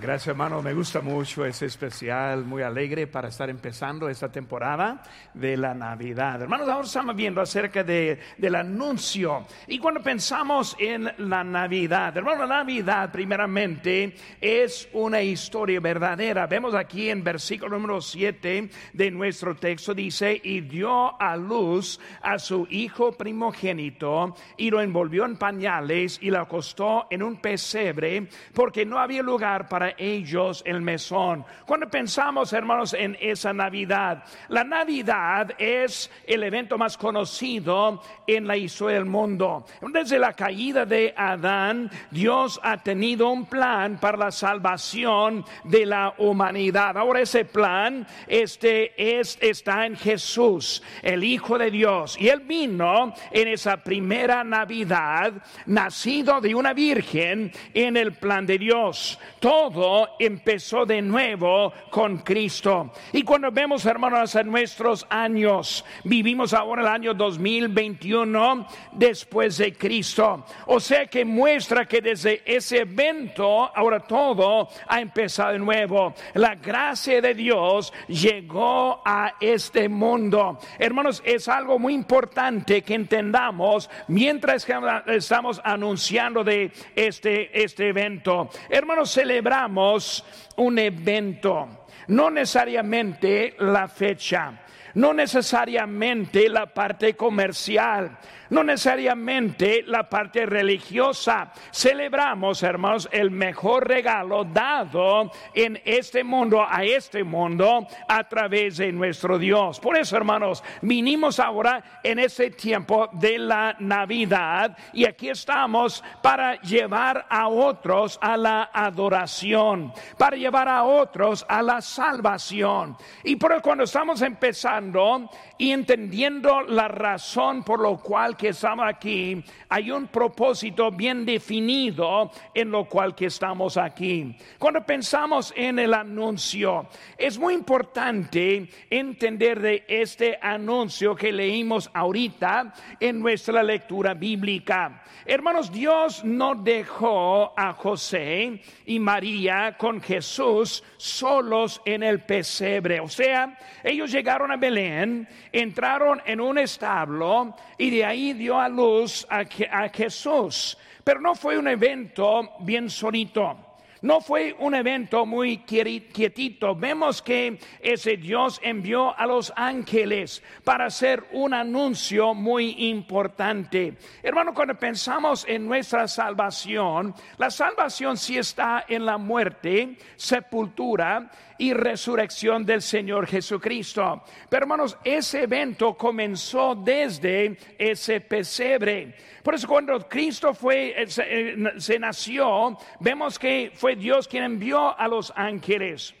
Gracias hermano, me gusta mucho, es especial, muy alegre para estar empezando esta temporada de la Navidad. Hermanos, ahora estamos viendo acerca de, del anuncio. Y cuando pensamos en la Navidad, hermano, la Navidad primeramente es una historia verdadera. Vemos aquí en versículo número 7 de nuestro texto, dice, y dio a luz a su hijo primogénito y lo envolvió en pañales y lo acostó en un pesebre porque no había lugar para ellos el mesón. Cuando pensamos, hermanos, en esa Navidad, la Navidad es el evento más conocido en la historia del mundo. Desde la caída de Adán, Dios ha tenido un plan para la salvación de la humanidad. Ahora ese plan este es está en Jesús, el Hijo de Dios, y él vino en esa primera Navidad, nacido de una virgen en el plan de Dios. Todo empezó de nuevo con Cristo. Y cuando vemos, hermanos, en nuestros años, vivimos ahora el año 2021 después de Cristo. O sea que muestra que desde ese evento, ahora todo ha empezado de nuevo. La gracia de Dios llegó a este mundo. Hermanos, es algo muy importante que entendamos mientras estamos anunciando de este, este evento. Hermanos, celebramos un evento, no necesariamente la fecha, no necesariamente la parte comercial, no necesariamente la parte religiosa. Celebramos, hermanos, el mejor regalo dado en este mundo, a este mundo, a través de nuestro Dios. Por eso, hermanos, vinimos ahora en este tiempo de la Navidad y aquí estamos para llevar a otros a la adoración, para llevar a otros a la salvación. Y por eso cuando estamos empezando y entendiendo la razón por lo cual que estamos aquí, hay un propósito bien definido en lo cual que estamos aquí. Cuando pensamos en el anuncio, es muy importante entender de este anuncio que leímos ahorita en nuestra lectura bíblica. Hermanos, Dios no dejó a José y María con Jesús solos en el pesebre. O sea, ellos llegaron a Belén, entraron en un establo y de ahí dio a luz a, a Jesús. Pero no fue un evento bien solito. No fue un evento muy quietito. Vemos que ese Dios envió a los ángeles para hacer un anuncio muy importante. Hermano, cuando pensamos en nuestra salvación, la salvación sí está en la muerte, sepultura y resurrección del Señor Jesucristo. Pero hermanos, ese evento comenzó desde ese pesebre. Por eso cuando Cristo fue, eh, eh, se, nació, vemos que fue Dios quien envió a los ángeles.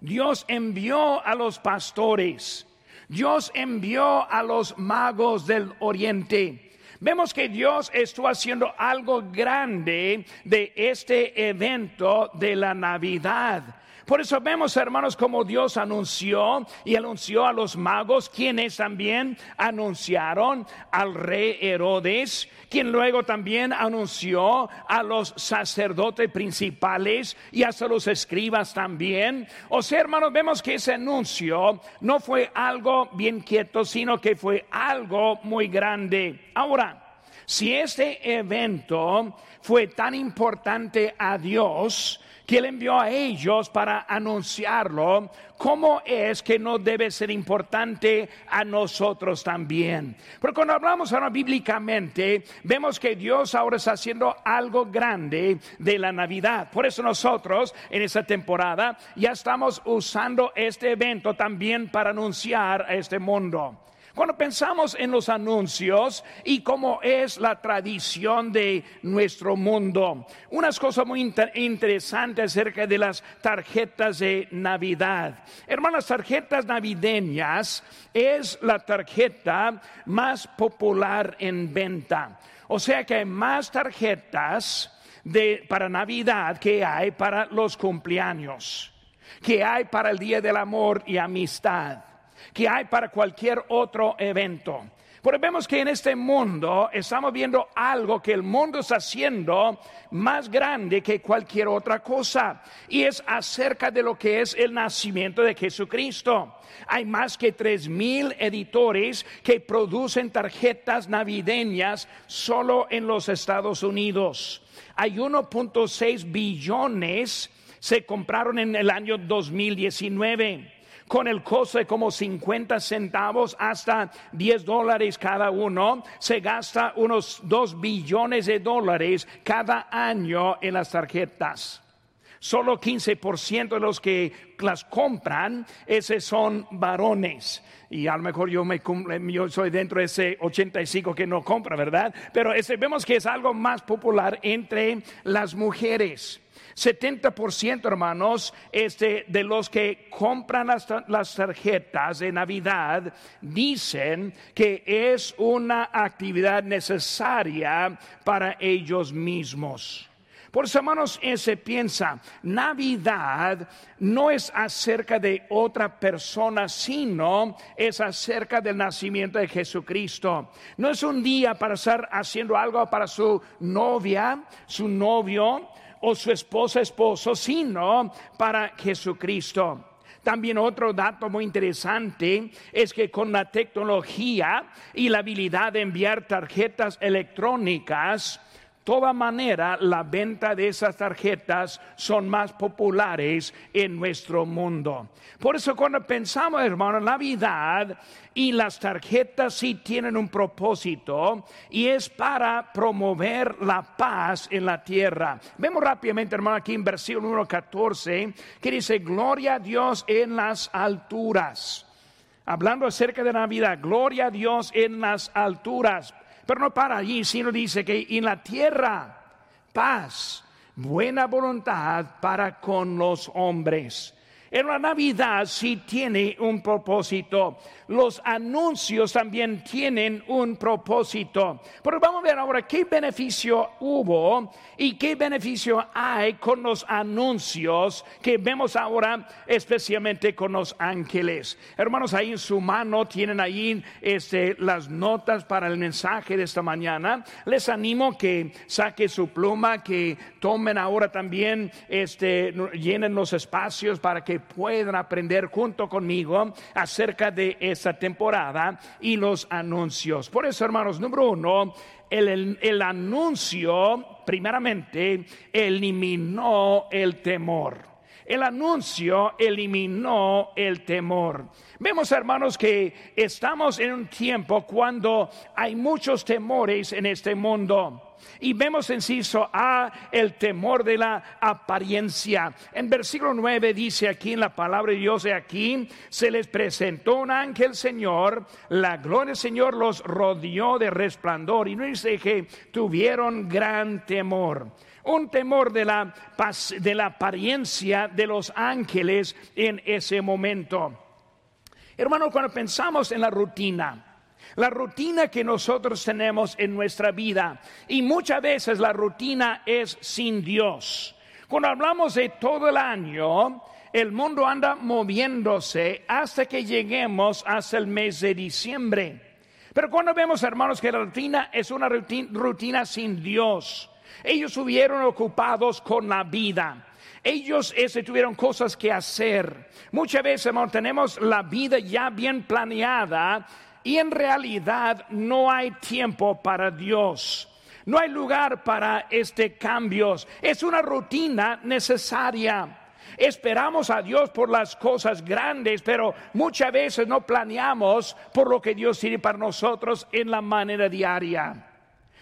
Dios envió a los pastores. Dios envió a los magos del oriente. Vemos que Dios estuvo haciendo algo grande de este evento de la Navidad. Por eso vemos, hermanos, como Dios anunció y anunció a los magos, quienes también anunciaron al rey Herodes, quien luego también anunció a los sacerdotes principales y hasta los escribas también. O sea, hermanos, vemos que ese anuncio no fue algo bien quieto, sino que fue algo muy grande. Ahora, si este evento fue tan importante a Dios, que Él envió a ellos para anunciarlo, ¿cómo es que no debe ser importante a nosotros también? Porque cuando hablamos ahora bíblicamente, vemos que Dios ahora está haciendo algo grande de la Navidad. Por eso nosotros en esta temporada ya estamos usando este evento también para anunciar a este mundo. Cuando pensamos en los anuncios y cómo es la tradición de nuestro mundo, unas cosas muy interesantes acerca de las tarjetas de Navidad. Hermanas, tarjetas navideñas es la tarjeta más popular en venta. O sea que hay más tarjetas de, para Navidad que hay para los cumpleaños, que hay para el Día del Amor y Amistad que hay para cualquier otro evento. Porque vemos que en este mundo estamos viendo algo que el mundo está haciendo más grande que cualquier otra cosa. Y es acerca de lo que es el nacimiento de Jesucristo. Hay más que tres mil editores que producen tarjetas navideñas solo en los Estados Unidos. Hay 1.6 billones se compraron en el año 2019 con el costo de como 50 centavos hasta 10 dólares cada uno, se gasta unos 2 billones de dólares cada año en las tarjetas. Solo 15% de los que las compran, esos son varones. Y a lo mejor yo, me, yo soy dentro de ese 85 que no compra, ¿verdad? Pero vemos que es algo más popular entre las mujeres. 70% hermanos este, de los que compran las, las tarjetas de Navidad dicen que es una actividad necesaria para ellos mismos. Por eso, hermanos, se piensa, Navidad no es acerca de otra persona, sino es acerca del nacimiento de Jesucristo. No es un día para estar haciendo algo para su novia, su novio, o su esposa, esposo, sino para Jesucristo. También otro dato muy interesante es que con la tecnología y la habilidad de enviar tarjetas electrónicas, toda manera la venta de esas tarjetas son más populares en nuestro mundo. Por eso cuando pensamos, hermano, Navidad y las tarjetas sí tienen un propósito y es para promover la paz en la tierra. Vemos rápidamente, hermano, aquí en versículo número 14, que dice, gloria a Dios en las alturas. Hablando acerca de Navidad, gloria a Dios en las alturas. Pero no para allí, sino dice que en la tierra paz, buena voluntad para con los hombres. En la Navidad sí tiene un propósito. Los anuncios también tienen un propósito. Pero vamos a ver ahora qué beneficio hubo y qué beneficio hay con los anuncios que vemos ahora, especialmente con los ángeles. Hermanos, ahí en su mano tienen ahí este, las notas para el mensaje de esta mañana. Les animo que saque su pluma, que tomen ahora también, este, llenen los espacios para que puedan aprender junto conmigo acerca de esa temporada y los anuncios. Por eso, hermanos, número uno, el, el, anuncio, primeramente, eliminó el temor. El anuncio eliminó el temor. Vemos, hermanos, que estamos en un tiempo cuando hay muchos temores en este mundo. Y vemos en inciso A el temor de la apariencia. En versículo 9 dice aquí en la palabra de Dios, de aquí se les presentó un ángel Señor, la gloria del Señor los rodeó de resplandor y no dice que tuvieron gran temor un temor de la, de la apariencia de los ángeles en ese momento. Hermano, cuando pensamos en la rutina, la rutina que nosotros tenemos en nuestra vida. Y muchas veces la rutina es sin Dios. Cuando hablamos de todo el año, el mundo anda moviéndose hasta que lleguemos hasta el mes de diciembre. Pero cuando vemos, hermanos, que la rutina es una rutina, sin Dios, ellos estuvieron ocupados con la vida. Ellos ese, tuvieron cosas que hacer. Muchas veces, hermanos, tenemos la vida ya bien planeada y en realidad no hay tiempo para Dios. No hay lugar para este cambios. Es una rutina necesaria. Esperamos a Dios por las cosas grandes, pero muchas veces no planeamos por lo que Dios tiene para nosotros en la manera diaria.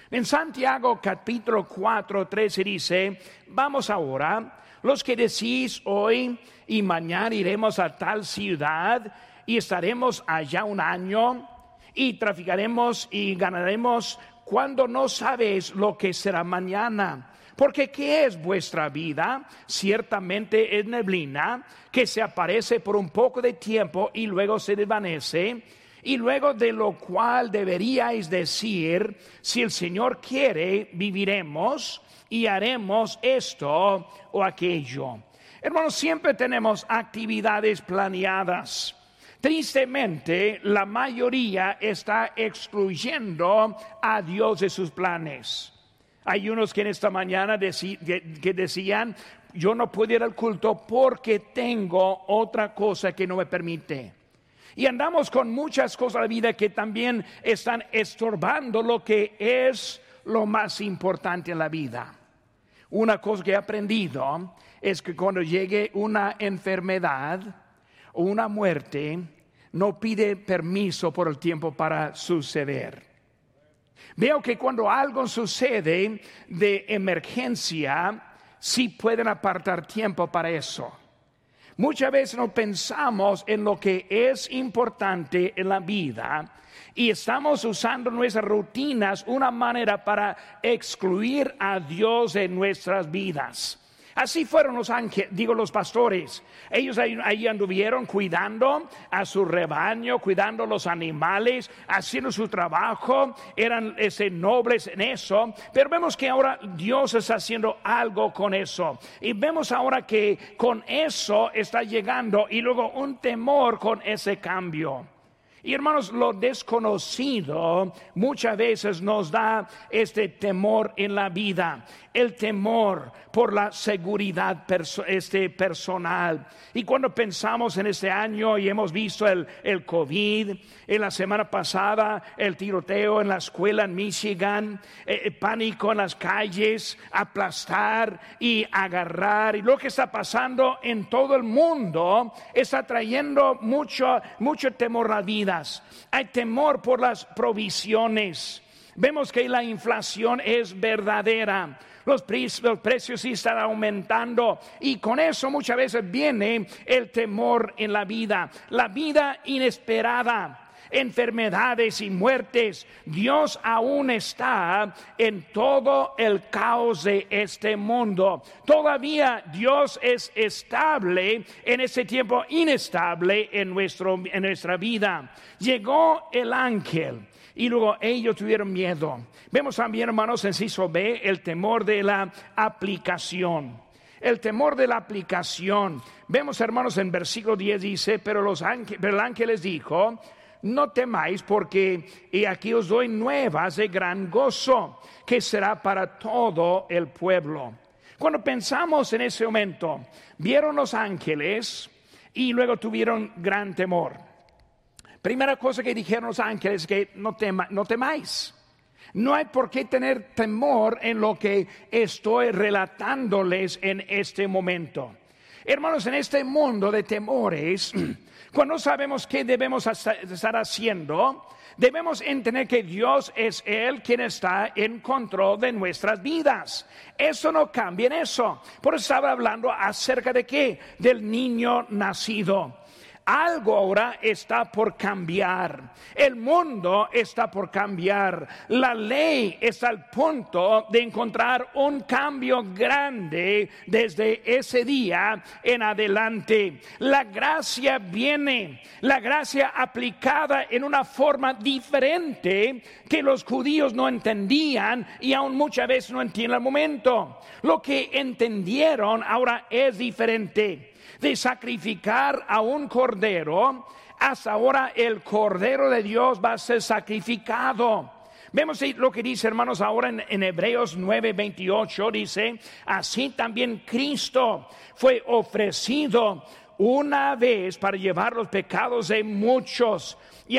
En Santiago capítulo 4, 13 dice, vamos ahora, los que decís hoy y mañana iremos a tal ciudad y estaremos allá un año y traficaremos y ganaremos cuando no sabes lo que será mañana. Porque ¿qué es vuestra vida? Ciertamente es neblina que se aparece por un poco de tiempo y luego se desvanece. Y luego de lo cual deberíais decir, si el Señor quiere, viviremos y haremos esto o aquello. Hermanos, siempre tenemos actividades planeadas. Tristemente, la mayoría está excluyendo a Dios de sus planes. Hay unos que en esta mañana que decían, yo no puedo ir al culto porque tengo otra cosa que no me permite. Y andamos con muchas cosas de la vida que también están estorbando lo que es lo más importante en la vida. Una cosa que he aprendido es que cuando llegue una enfermedad o una muerte, no pide permiso por el tiempo para suceder. Veo que cuando algo sucede de emergencia, sí pueden apartar tiempo para eso. Muchas veces no pensamos en lo que es importante en la vida y estamos usando nuestras rutinas una manera para excluir a Dios de nuestras vidas. Así fueron los ángeles, digo los pastores. Ellos ahí, anduvieron cuidando a su rebaño, cuidando los animales, haciendo su trabajo, eran ese, nobles en eso. Pero vemos que ahora Dios está haciendo algo con eso. Y vemos ahora que con eso está llegando y luego un temor con ese cambio. Y hermanos, lo desconocido muchas veces nos da este temor en la vida el temor por la seguridad este, personal. Y cuando pensamos en este año y hemos visto el, el COVID, en la semana pasada el tiroteo en la escuela en Michigan, eh, eh, pánico en las calles, aplastar y agarrar, y lo que está pasando en todo el mundo está trayendo mucho, mucho temor a Hay temor por las provisiones. Vemos que la inflación es verdadera. Los, precios están aumentando y con eso muchas veces viene el temor en la vida, la vida inesperada enfermedades y muertes, Dios aún está en todo el caos de este mundo. Todavía Dios es estable en ese tiempo inestable en, nuestro, en nuestra vida. Llegó el ángel y luego ellos tuvieron miedo. Vemos también, hermanos, en Ciso B, el temor de la aplicación. El temor de la aplicación. Vemos, hermanos, en versículo 10 dice, pero, los ángeles, el ángel les dijo, no temáis porque y aquí os doy nuevas de gran gozo, que será para todo el pueblo. Cuando pensamos en ese momento, vieron los ángeles y luego tuvieron gran temor. Primera cosa que dijeron los ángeles es que no, no temáis. No hay por qué tener temor en lo que estoy relatándoles en este momento. Hermanos, en este mundo de temores, cuando sabemos qué debemos estar haciendo, debemos entender que Dios es Él quien está en control de nuestras vidas. Eso no cambia en eso. Por eso estaba hablando acerca de qué? Del niño nacido algo ahora está por cambiar. El mundo está por cambiar. La ley está al punto de encontrar un cambio grande desde ese día en adelante. La gracia viene, la gracia aplicada en una forma diferente que los judíos no entendían y aún muchas veces no entienden al momento. Lo que entendieron ahora es diferente de sacrificar a un cordero, hasta ahora el cordero de Dios va a ser sacrificado. Vemos lo que dice, hermanos, ahora en, en Hebreos 9:28 dice, así también Cristo fue ofrecido una vez para llevar los pecados de muchos y,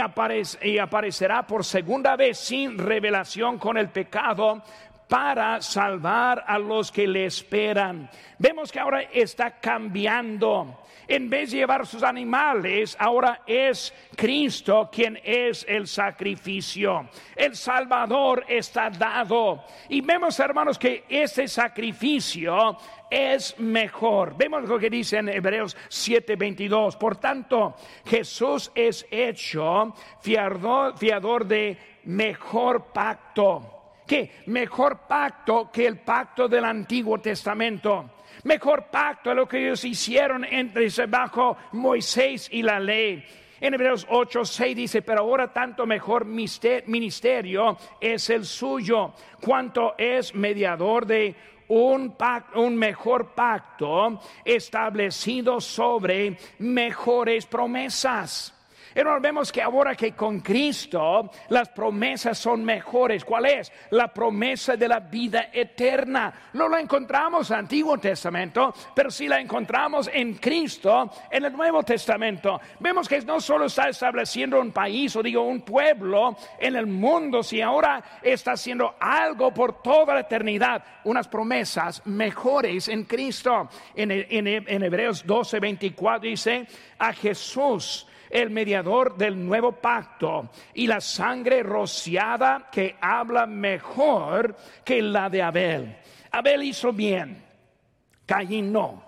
y, aparecerá por segunda vez sin revelación con el pecado para salvar a los que le esperan. Vemos que ahora está cambiando. En vez de llevar sus animales, ahora es Cristo quien es el sacrificio. El Salvador está dado. Y vemos, hermanos, que ese sacrificio es mejor. Vemos lo que dice en Hebreos 7:22. Por tanto, Jesús es hecho fiador, fiador de mejor pacto ¿Qué? Mejor pacto que el pacto del Antiguo Testamento. Mejor pacto de lo que ellos hicieron entre bajo Moisés y la ley. En Hebreos 8, 6 dice, pero ahora tanto mejor ministerio es el suyo, cuanto es mediador de un, pacto, un mejor pacto establecido sobre mejores promesas. Hermanos, vemos que ahora que con Cristo las promesas son mejores. ¿Cuál es? La promesa de la vida eterna. No la encontramos en el Antiguo Testamento, pero sí la encontramos en Cristo en el Nuevo Testamento. Vemos que no solo está estableciendo un país o digo un pueblo en el mundo, sino ahora está haciendo algo por toda la eternidad, unas promesas mejores en Cristo. En, en, en Hebreos 12, 24 dice, a Jesús el mediador del nuevo pacto y la sangre rociada que habla mejor que la de Abel. Abel hizo bien, Caín no.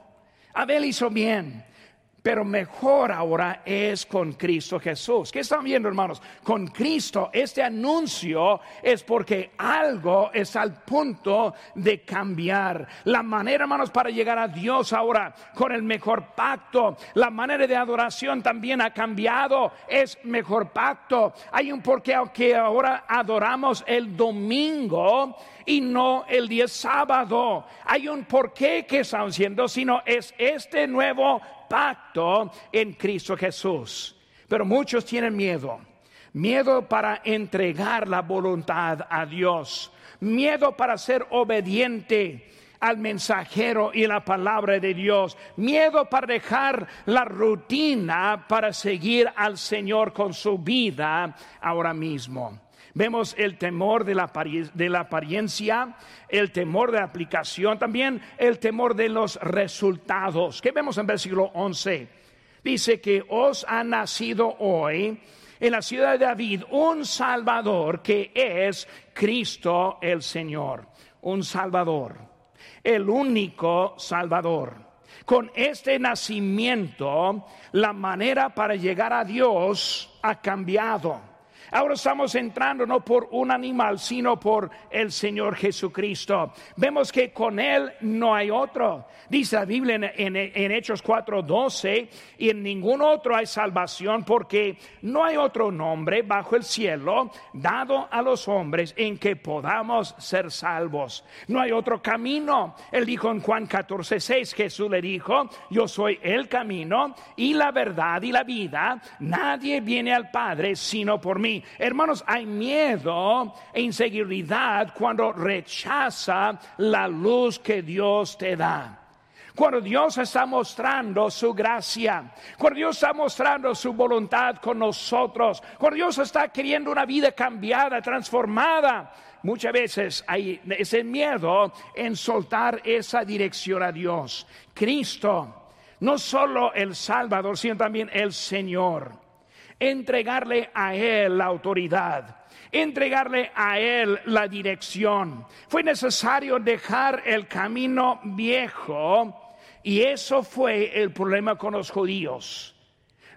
Abel hizo bien, pero mejor ahora es con Cristo Jesús. ¿Qué están viendo, hermanos? Con Cristo, este anuncio es porque algo es al punto de cambiar. La manera, hermanos, para llegar a Dios ahora con el mejor pacto, la manera de adoración también ha cambiado, es mejor pacto. Hay un porqué que ahora adoramos el domingo y no el día sábado. Hay un porqué que estamos haciendo, sino es este nuevo pacto en Cristo Jesús. Pero muchos tienen miedo. Miedo para entregar la voluntad a Dios. Miedo para ser obediente al mensajero y la palabra de Dios. Miedo para dejar la rutina para seguir al Señor con su vida ahora mismo. Vemos el temor de la, de la, apariencia, el temor de la aplicación, también el temor de los resultados. ¿Qué vemos en versículo 11? Dice que os ha nacido hoy en la ciudad de David un Salvador que es Cristo el Señor. Un Salvador, el único Salvador. Con este nacimiento, la manera para llegar a Dios ha cambiado. Ahora estamos entrando no por un animal, sino por el Señor Jesucristo. Vemos que con Él no hay otro. Dice la Biblia en, en, Hechos 4:12, y en ningún otro hay salvación porque no hay otro nombre bajo el cielo dado a los hombres en que podamos ser salvos. No hay otro camino. Él dijo en Juan 14:6, Jesús le dijo, yo soy el camino y la verdad y la vida. Nadie viene al Padre sino por mí. Hermanos, hay miedo e inseguridad cuando rechaza la luz que Dios te da. Cuando Dios está mostrando su gracia, cuando Dios está mostrando su voluntad con nosotros, cuando Dios está queriendo una vida cambiada, transformada, muchas veces hay ese miedo en soltar esa dirección a Dios. Cristo, no solo el Salvador, sino también el Señor entregarle a Él la autoridad entregarle a Él la dirección. Fue necesario dejar el camino viejo y eso fue el problema con los judíos.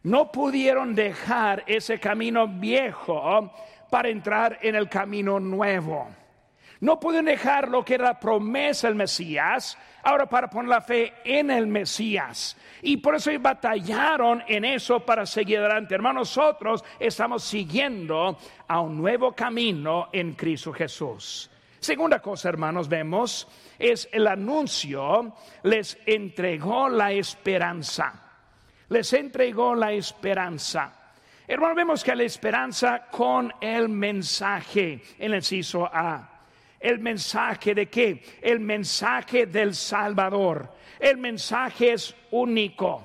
No pudieron dejar ese camino viejo para entrar en el camino nuevo. No pueden dejar lo que era promesa del Mesías, ahora para poner la fe en el Mesías. Y por eso batallaron en eso para seguir adelante. Hermanos, nosotros estamos siguiendo a un nuevo camino en Cristo Jesús. Segunda cosa, hermanos, vemos es el anuncio les entregó la esperanza. Les entregó la esperanza. Hermanos, vemos que la esperanza con el mensaje en el ciso A. El mensaje de qué? El mensaje del Salvador. El mensaje es único.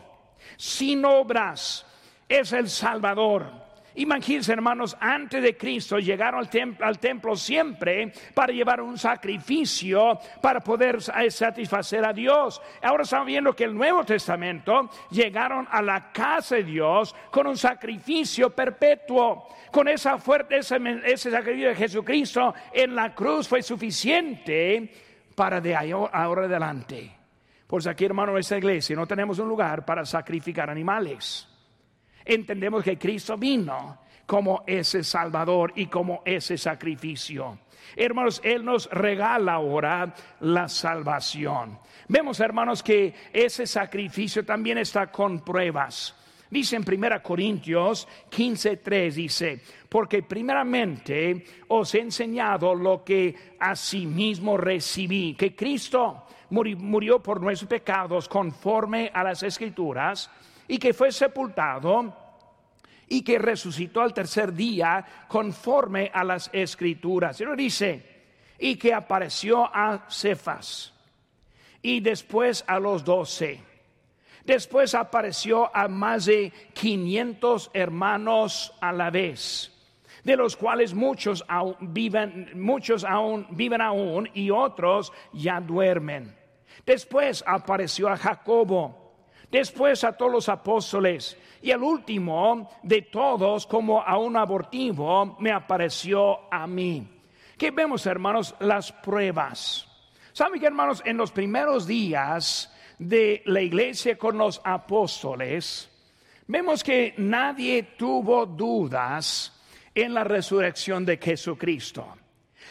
Sin obras es el Salvador. Imagínense, hermanos, antes de Cristo llegaron al, templo siempre para llevar un sacrificio para poder satisfacer a Dios. Ahora estamos viendo que el Nuevo Testamento llegaron a la casa de Dios con un sacrificio perpetuo. Con esa fuerte, ese, sacrificio de Jesucristo en la cruz fue suficiente para de ahora adelante. Pues aquí, hermano, esta iglesia no tenemos un lugar para sacrificar animales entendemos que Cristo vino como ese Salvador y como ese sacrificio. Hermanos, Él nos regala ahora la salvación. Vemos, hermanos, que ese sacrificio también está con pruebas. Dice en 1 Corintios 15:3, dice, porque primeramente os he enseñado lo que asimismo recibí, que Cristo murió por nuestros pecados conforme a las escrituras y que fue sepultado y que resucitó al tercer día conforme a las escrituras. Y lo dice, y que apareció a Cefas y después a los doce. Después apareció a más de 500 hermanos a la vez, de los cuales muchos aún viven, muchos aún viven aún y otros ya duermen. Después apareció a Jacobo, después a todos los apóstoles y el último de todos como a un abortivo me apareció a mí. ¿Qué vemos, hermanos? Las pruebas. ¿Saben que, hermanos? En los primeros días de la iglesia con los apóstoles, vemos que nadie tuvo dudas en la resurrección de Jesucristo.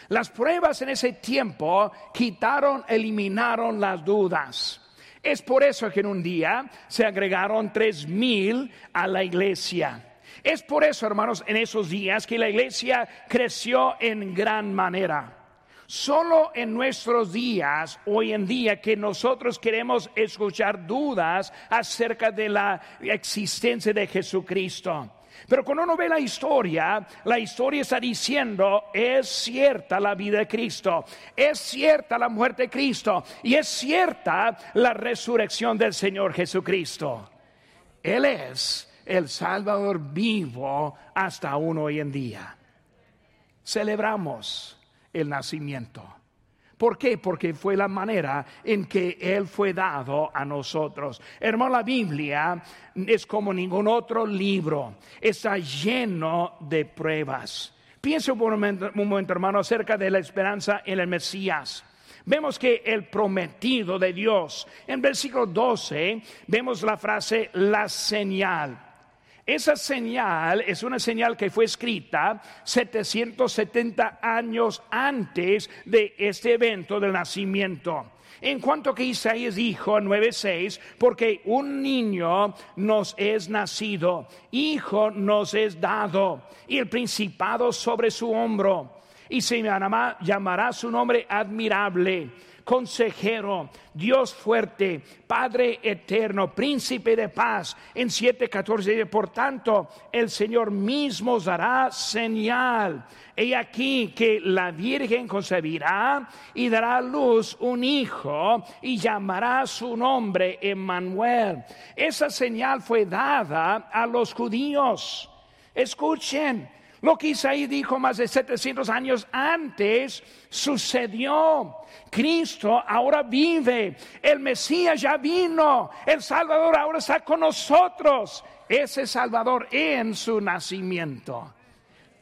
Las pruebas en ese tiempo quitaron, eliminaron las dudas. Es por eso que en un día se agregaron tres mil a la iglesia. Es por eso, hermanos, en esos días que la iglesia creció en gran manera. Solo en nuestros días, hoy en día, que nosotros queremos escuchar dudas acerca de la existencia de Jesucristo. Pero cuando uno ve la historia, la historia está diciendo, es cierta la vida de Cristo, es cierta la muerte de Cristo y es cierta la resurrección del Señor Jesucristo. Él es el Salvador vivo hasta aún hoy en día. Celebramos el nacimiento. ¿Por qué? Porque fue la manera en que Él fue dado a nosotros. Hermano, la Biblia es como ningún otro libro. Está lleno de pruebas. Piense un momento, un momento, hermano, acerca de la esperanza en el Mesías. Vemos que el prometido de Dios, en versículo 12, vemos la frase la señal. Esa señal es una señal que fue escrita 770 años antes de este evento del nacimiento. En cuanto que Isaías dijo 9:6, porque un niño nos es nacido, hijo nos es dado, y el principado sobre su hombro, y se llamará, llamará su nombre admirable consejero, Dios fuerte, Padre eterno, príncipe de paz. En 7:14 por tanto, el Señor mismo os dará señal. He aquí que la Virgen concebirá y dará a luz un hijo y llamará su nombre Emmanuel. Esa señal fue dada a los judíos. Escuchen, lo que Isaías dijo más de 700 años antes sucedió. Cristo ahora vive, el Mesías ya vino, el Salvador ahora está con nosotros. Ese Salvador en su nacimiento.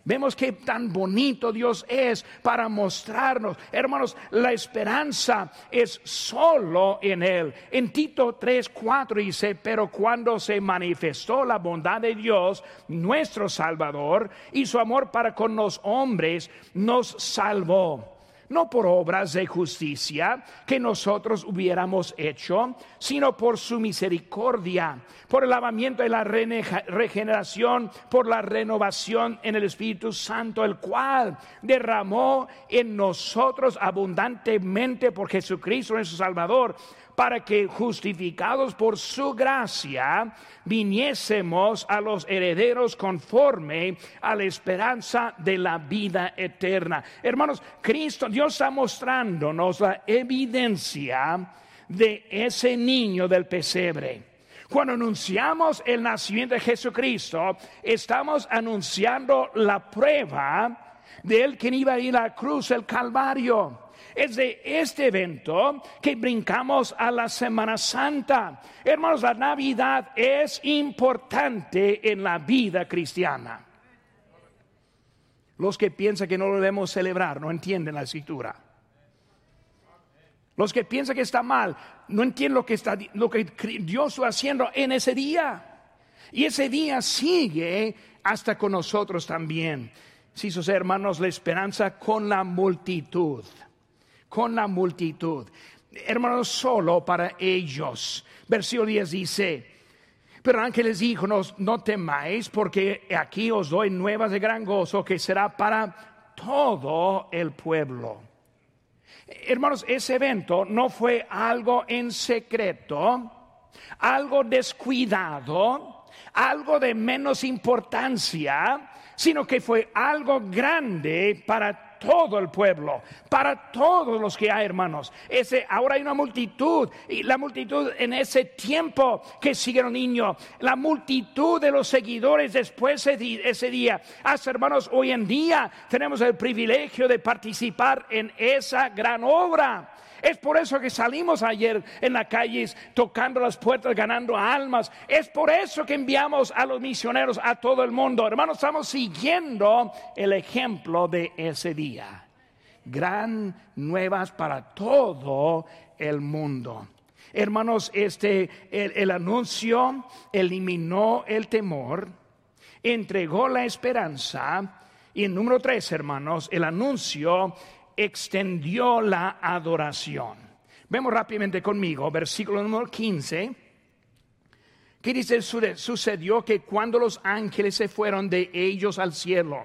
Vemos que tan bonito Dios es para mostrarnos. Hermanos, la esperanza es solo en Él. En Tito 3, 4 dice, pero cuando se manifestó la bondad de Dios, nuestro Salvador, y su amor para con los hombres, nos salvó no por obras de justicia que nosotros hubiéramos hecho, sino por su misericordia, por el lavamiento de la regeneración, por la renovación en el Espíritu Santo, el cual derramó en nosotros abundantemente por Jesucristo nuestro Salvador para que justificados por su gracia viniésemos a los herederos conforme a la esperanza de la vida eterna. Hermanos, Cristo, Dios está mostrándonos la evidencia de ese niño del pesebre. Cuando anunciamos el nacimiento de Jesucristo, estamos anunciando la prueba de él que iba a ir a la cruz, el Calvario. Es de este evento que brincamos a la Semana Santa. Hermanos, la Navidad es importante en la vida cristiana. Los que piensan que no lo debemos celebrar no entienden la escritura. Los que piensan que está mal no entienden lo que, está, lo que Dios está haciendo en ese día. Y ese día sigue hasta con nosotros también. Si sus hermanos, la esperanza con la multitud con la multitud. Hermanos, solo para ellos. Versículo 10 dice, pero ángeles dijo, no, temáis porque aquí os doy nuevas de gran gozo que será para todo el pueblo. Hermanos, ese evento no fue algo en secreto, algo descuidado, algo de menos importancia, sino que fue algo grande para todo el pueblo, para todos los que hay, hermanos. Ese, ahora hay una multitud, y la multitud en ese tiempo que siguieron niños, la multitud de los seguidores después de ese día. Hasta hermanos, hoy en día tenemos el privilegio de participar en esa gran obra. Es por eso que salimos ayer en las calles tocando las puertas, ganando almas. Es por eso que enviamos a los misioneros a todo el mundo. Hermanos, estamos siguiendo el ejemplo de ese día. Gran nuevas para todo el mundo. Hermanos, este el, el anuncio eliminó el temor, entregó la esperanza. Y en número tres, hermanos, el anuncio extendió la adoración. Vemos rápidamente conmigo, versículo número 15, que dice, sucedió que cuando los ángeles se fueron de ellos al cielo,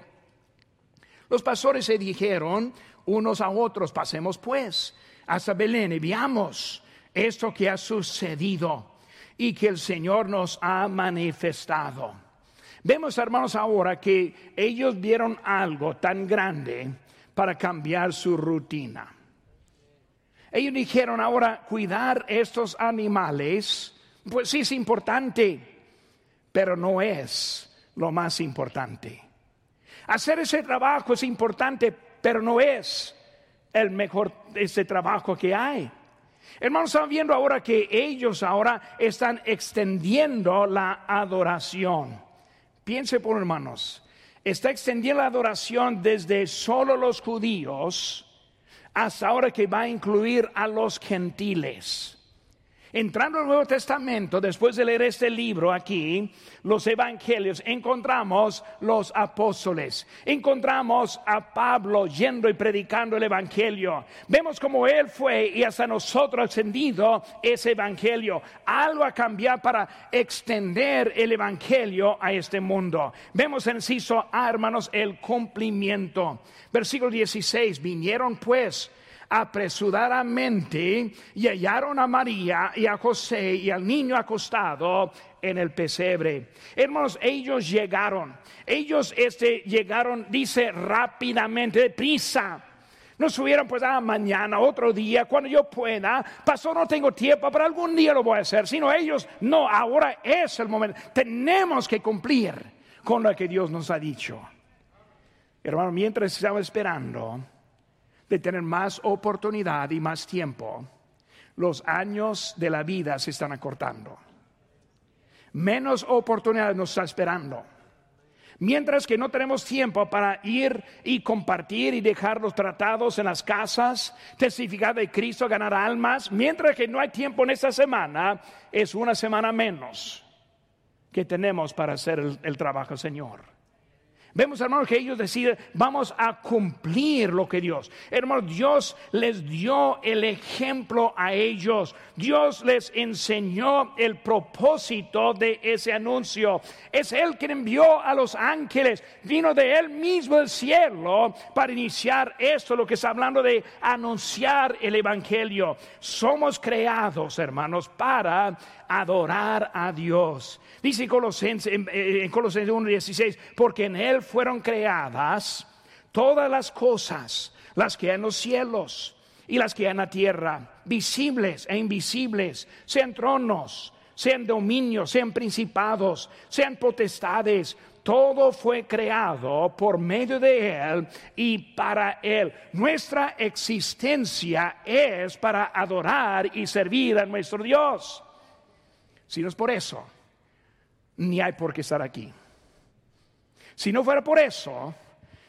los pastores se dijeron unos a otros, pasemos pues hasta Belén y veamos esto que ha sucedido y que el Señor nos ha manifestado. Vemos, hermanos, ahora que ellos vieron algo tan grande para cambiar su rutina. Ellos dijeron ahora, cuidar estos animales, pues sí es importante, pero no es lo más importante. Hacer ese trabajo es importante, pero no es el mejor ese trabajo que hay. Hermanos, están viendo ahora que ellos ahora están extendiendo la adoración. Piense por hermanos, está extendiendo la adoración desde solo los judíos hasta ahora que va a incluir a los gentiles. Entrando al Nuevo Testamento, después de leer este libro aquí, los evangelios, encontramos los apóstoles, encontramos a Pablo yendo y predicando el evangelio. Vemos cómo él fue y hasta nosotros ascendido ese evangelio. Algo a cambiar para extender el evangelio a este mundo. Vemos en Ciso, ah, hermanos, el cumplimiento. Versículo 16, vinieron pues apresuradamente y hallaron a María y a José y al niño acostado en el pesebre. Hermanos, ellos llegaron. Ellos este llegaron, dice rápidamente, deprisa. No subieron pues ah, mañana, otro día, cuando yo pueda. Pasó, no tengo tiempo, pero algún día lo voy a hacer. Sino ellos, no, ahora es el momento. Tenemos que cumplir con lo que Dios nos ha dicho. Hermano, mientras estamos esperando, de tener más oportunidad y más tiempo, los años de la vida se están acortando. Menos oportunidad nos está esperando. Mientras que no tenemos tiempo para ir y compartir y dejar los tratados en las casas, testificar de Cristo, ganar almas, mientras que no hay tiempo en esta semana, es una semana menos que tenemos para hacer el, el trabajo, Señor. Vemos, hermanos, que ellos deciden, vamos a cumplir lo que Dios. Hermanos, Dios les dio el ejemplo a ellos. Dios les enseñó el propósito de ese anuncio. Es Él quien envió a los ángeles. Vino de Él mismo del cielo para iniciar esto, lo que está hablando de anunciar el Evangelio. Somos creados, hermanos, para adorar a Dios. Dice Colosenses, en, eh, en Colosenses 1.16, porque en Él fueron creadas todas las cosas, las que hay en los cielos y las que hay en la tierra, visibles e invisibles, sean tronos, sean dominios, sean principados, sean potestades, todo fue creado por medio de Él y para Él. Nuestra existencia es para adorar y servir a nuestro Dios. Si no es por eso, ni hay por qué estar aquí. Si no fuera por eso,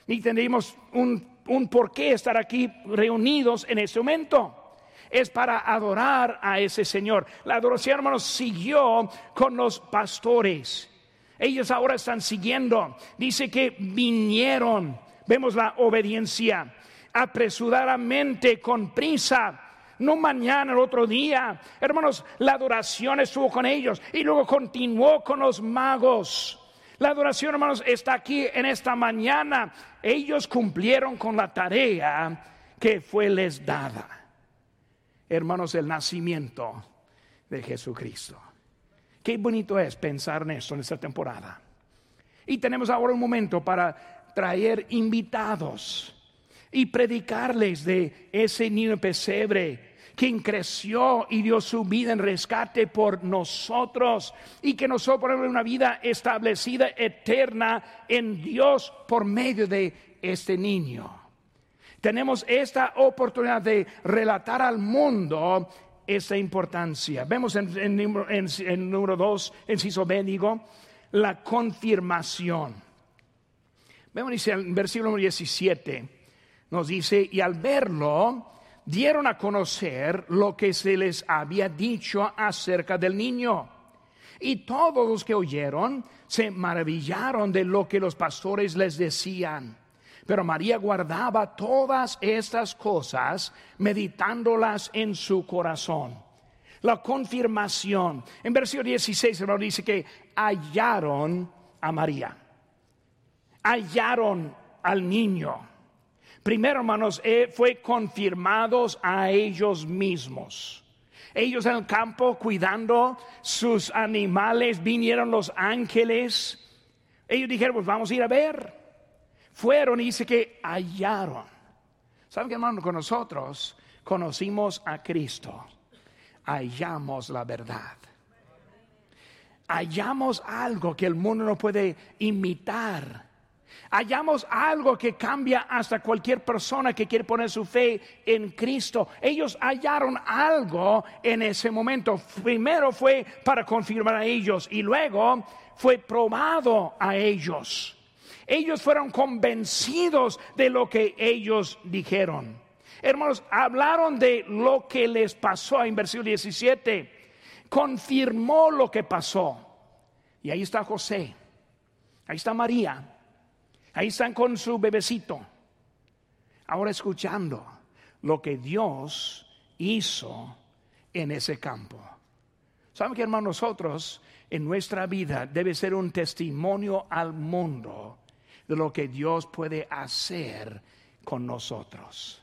ni tendríamos un, un por qué estar aquí reunidos en este momento es para adorar a ese Señor. La adoración, hermanos, siguió con los pastores. Ellos ahora están siguiendo. Dice que vinieron. Vemos la obediencia apresuradamente, con prisa. No mañana, el otro día. Hermanos, la adoración estuvo con ellos y luego continuó con los magos. La adoración, hermanos, está aquí en esta mañana. Ellos cumplieron con la tarea que fue les dada. Hermanos, el nacimiento de Jesucristo. Qué bonito es pensar en esto en esta temporada. Y tenemos ahora un momento para traer invitados y predicarles de ese niño pesebre quien creció y dio su vida en rescate por nosotros y que nosotros ponemos una vida establecida eterna en Dios por medio de este niño. Tenemos esta oportunidad de relatar al mundo esa importancia. Vemos en, en, número 2, en Ciso digo, la confirmación. Vemos dice en versículo 17, nos dice, y al verlo, dieron a conocer lo que se les había dicho acerca del niño. Y todos los que oyeron se maravillaron de lo que los pastores les decían. Pero María guardaba todas estas cosas, meditándolas en su corazón. La confirmación. En versículo 16 hermano, dice que hallaron a María. Hallaron al niño. Primero, hermanos, eh, fue confirmados a ellos mismos. Ellos en el campo cuidando sus animales, vinieron los ángeles. Ellos dijeron, pues vamos a ir a ver. Fueron y dice que hallaron. ¿Saben qué, hermano? Con nosotros conocimos a Cristo. Hallamos la verdad. Hallamos algo que el mundo no puede imitar hallamos algo que cambia hasta cualquier persona que quiere poner su fe en Cristo. Ellos hallaron algo en ese momento. Primero fue para confirmar a ellos y luego fue probado a ellos. Ellos fueron convencidos de lo que ellos dijeron. Hermanos, hablaron de lo que les pasó en versículo 17. Confirmó lo que pasó. Y ahí está José. Ahí está María Ahí están con su bebecito. Ahora escuchando lo que Dios hizo en ese campo. ¿Saben que hermanos nosotros en nuestra vida debe ser un testimonio al mundo de lo que Dios puede hacer con nosotros?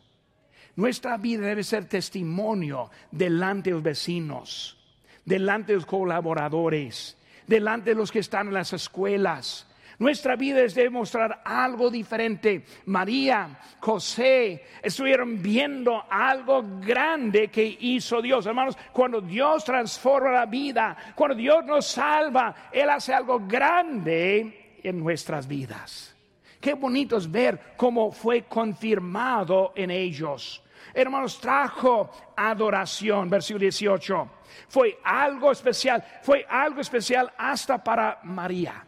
Nuestra vida debe ser testimonio delante de los vecinos, delante de los colaboradores, delante de los que están en las escuelas, nuestra vida es demostrar algo diferente. María, José, estuvieron viendo algo grande que hizo Dios. Hermanos, cuando Dios transforma la vida, cuando Dios nos salva, Él hace algo grande en nuestras vidas. Qué bonito es ver cómo fue confirmado en ellos. Hermanos, trajo adoración, versículo 18. Fue algo especial, fue algo especial hasta para María.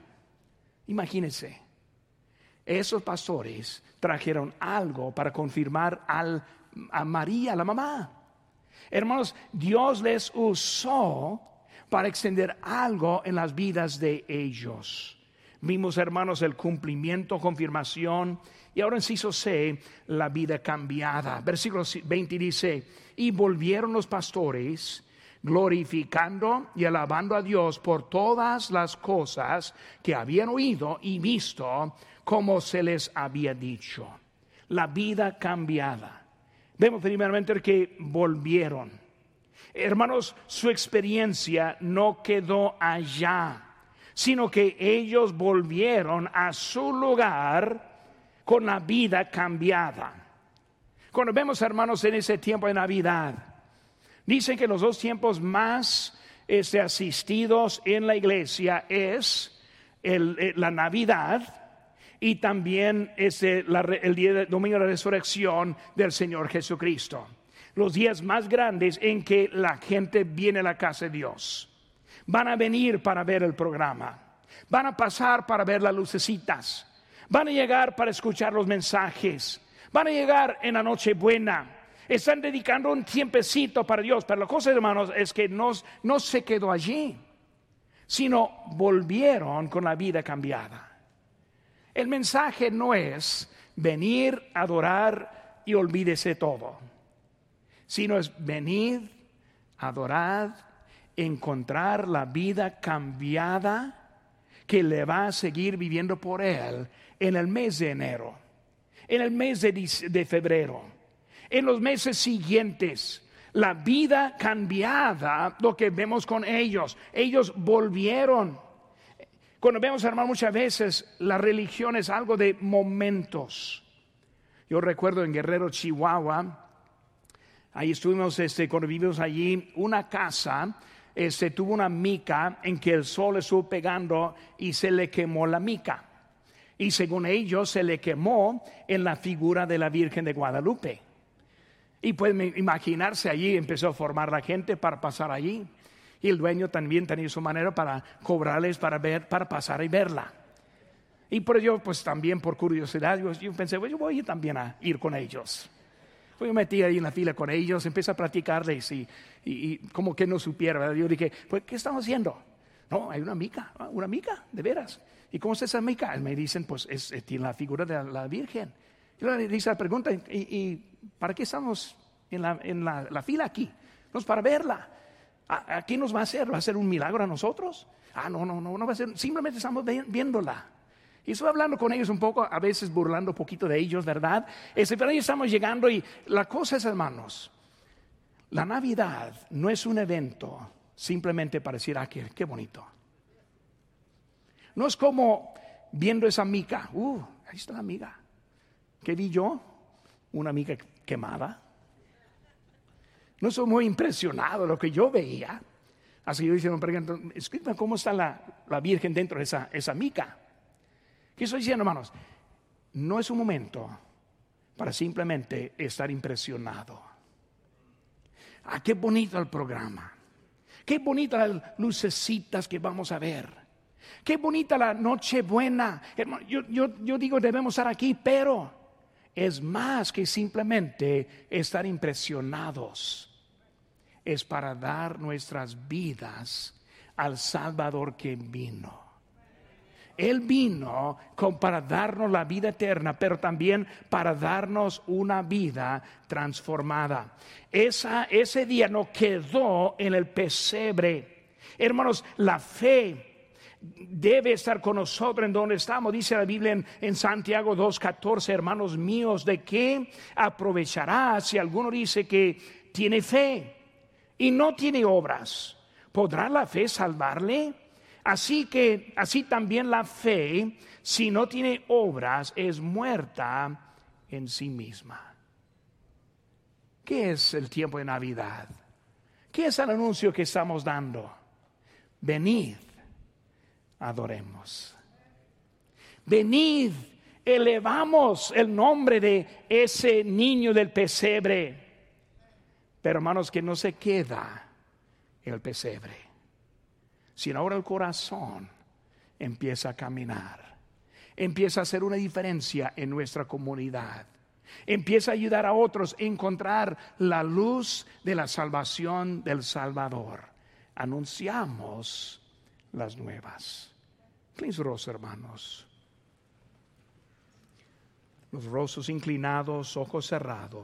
Imagínense, esos pastores trajeron algo para confirmar a María, la mamá. Hermanos, Dios les usó para extender algo en las vidas de ellos. Vimos, hermanos, el cumplimiento, confirmación. Y ahora en Ciso C, la vida cambiada. Versículo 20 dice, y volvieron los pastores glorificando y alabando a Dios por todas las cosas que habían oído y visto como se les había dicho. La vida cambiada. Vemos primeramente que volvieron. Hermanos, su experiencia no quedó allá, sino que ellos volvieron a su lugar con la vida cambiada. Cuando vemos, hermanos, en ese tiempo de Navidad, Dicen que los dos tiempos más este, asistidos en la iglesia es eh, la Navidad y también este, el día de domingo de la resurrección del Señor Jesucristo. Los días más grandes en que la gente viene a la casa de Dios. Van a venir para ver el programa. Van a pasar para ver las lucecitas. Van a llegar para escuchar los mensajes. Van a llegar en la noche buena están dedicando un tiempecito para Dios. Pero la cosa, hermanos, es que no, no se quedó allí, sino volvieron con la vida cambiada. El mensaje no es venir, adorar y olvídese todo, sino es venir, adorar, encontrar la vida cambiada que le va a seguir viviendo por él en el mes de enero, en el mes de, de febrero en los meses siguientes. la vida cambiada, lo que vemos con ellos. Ellos volvieron. Cuando vemos, hermano, muchas veces la religión es algo de momentos. Yo recuerdo en Guerrero, Chihuahua, ahí estuvimos, este, cuando vivimos allí, una casa, este, tuvo una mica en que el sol estuvo pegando y se le quemó la mica. Y según ellos, se le quemó en la figura de la Virgen de Guadalupe. Y pueden imaginarse allí, empezó a formar la gente para pasar allí. Y el dueño también tenía su manera para cobrarles para ver, para pasar y verla. Y por ello, pues también por curiosidad, yo, pensé, pues yo voy también a ir con ellos. Pues yo metí ahí en la fila con ellos, empecé a platicarles y, y, como que no supiera. Yo dije, pues, ¿qué estamos haciendo? No, hay una mica, ah, una mica, de veras. ¿Y cómo es esa mica? Me dicen, pues es, tiene la figura de la Virgen. Yo le hice la pregunta, ¿y, para qué estamos en, la, fila aquí? No es para verla. ¿A, qué nos va a hacer? ¿Va a ser un milagro a nosotros? Ah, no, no, no, no va a ser. Simplemente estamos viéndola. Y estoy hablando con ellos un poco, a veces burlando un poquito de ellos, ¿verdad? Este, pero ahí estamos llegando y la cosa es, hermanos, la Navidad no es un evento simplemente para decir, ah, qué, qué bonito. No es como viendo esa mica, uh, ahí está la amiga. ¿Qué vi yo? Una amiga quemada. No soy muy impresionado lo que yo veía. Así yo hice un pregunto, escríbeme cómo está la, Virgen dentro de esa, esa mica. ¿Qué estoy diciendo, hermanos? No es un momento para simplemente estar impresionado. Ah, qué bonito el programa. Qué bonitas las lucecitas que vamos a ver. Qué bonita la noche buena. Yo, yo, yo digo, debemos estar aquí, pero es más que simplemente estar impresionados. Es para dar nuestras vidas al Salvador que vino. Él vino para darnos la vida eterna, pero también para darnos una vida transformada. Esa, ese día no quedó en el pesebre. Hermanos, la fe debe estar con nosotros en donde estamos. Dice la Biblia en, en Santiago 2.14, hermanos míos, ¿de qué aprovechará si alguno dice que tiene fe y no tiene obras? ¿Podrá la fe salvarle? Así que, así también la fe, si no tiene obras, es muerta en sí misma. ¿Qué es el tiempo de Navidad? ¿Qué es el anuncio que estamos dando? Venid adoremos. Venid, elevamos el nombre de ese niño del pesebre. Pero hermanos, que no se queda el pesebre, sino ahora el corazón empieza a caminar, empieza a hacer una diferencia en nuestra comunidad. Empieza a ayudar a otros a encontrar la luz de la salvación del Salvador. Anunciamos las nuevas. Mis hermanos. Los rostros inclinados, ojos cerrados.